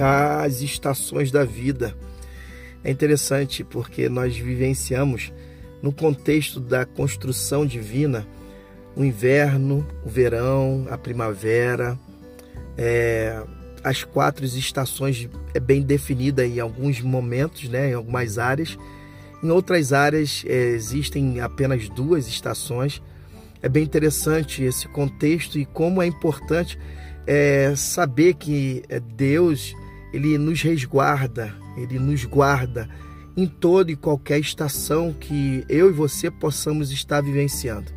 as estações da vida. É interessante porque nós vivenciamos no contexto da construção divina o inverno, o verão, a primavera, é, as quatro estações é bem definida em alguns momentos, né, em algumas áreas. Em outras áreas é, existem apenas duas estações. É bem interessante esse contexto e como é importante é, saber que é, Deus ele nos resguarda, ele nos guarda em toda e qualquer estação que eu e você possamos estar vivenciando.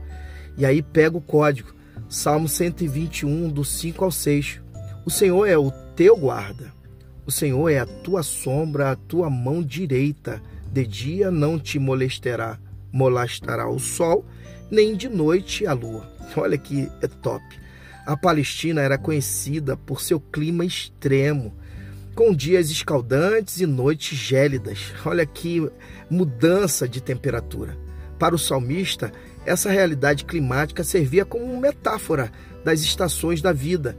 E aí pega o código, Salmo 121, do 5 ao 6. O Senhor é o teu guarda, o Senhor é a tua sombra, a tua mão direita. De dia não te molestará, molestará o sol, nem de noite a lua. Olha que é top. A Palestina era conhecida por seu clima extremo, com dias escaldantes e noites gélidas. Olha que mudança de temperatura. Para o salmista, essa realidade climática servia como metáfora das estações da vida,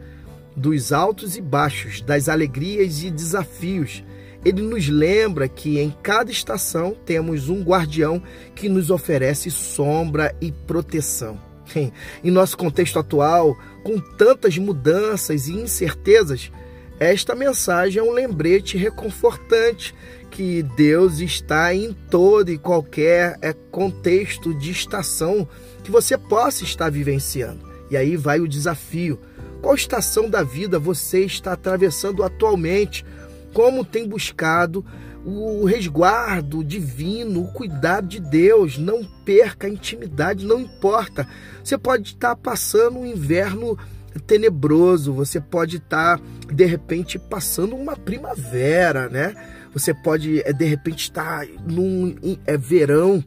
dos altos e baixos, das alegrias e desafios. Ele nos lembra que em cada estação temos um guardião que nos oferece sombra e proteção. Em nosso contexto atual, com tantas mudanças e incertezas, esta mensagem é um lembrete reconfortante que Deus está em todo e qualquer é, contexto de estação que você possa estar vivenciando. E aí vai o desafio. Qual estação da vida você está atravessando atualmente? Como tem buscado o resguardo divino, o cuidado de Deus? Não perca a intimidade, não importa. Você pode estar passando um inverno tenebroso, você pode estar tá, de repente passando uma primavera, né? Você pode é, de repente estar num é, verão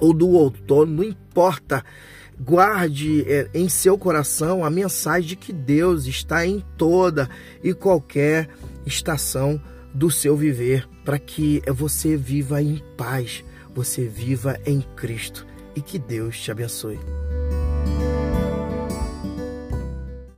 ou do outono, não importa. Guarde é, em seu coração a mensagem de que Deus está em toda e qualquer estação do seu viver, para que você viva em paz, você viva em Cristo e que Deus te abençoe.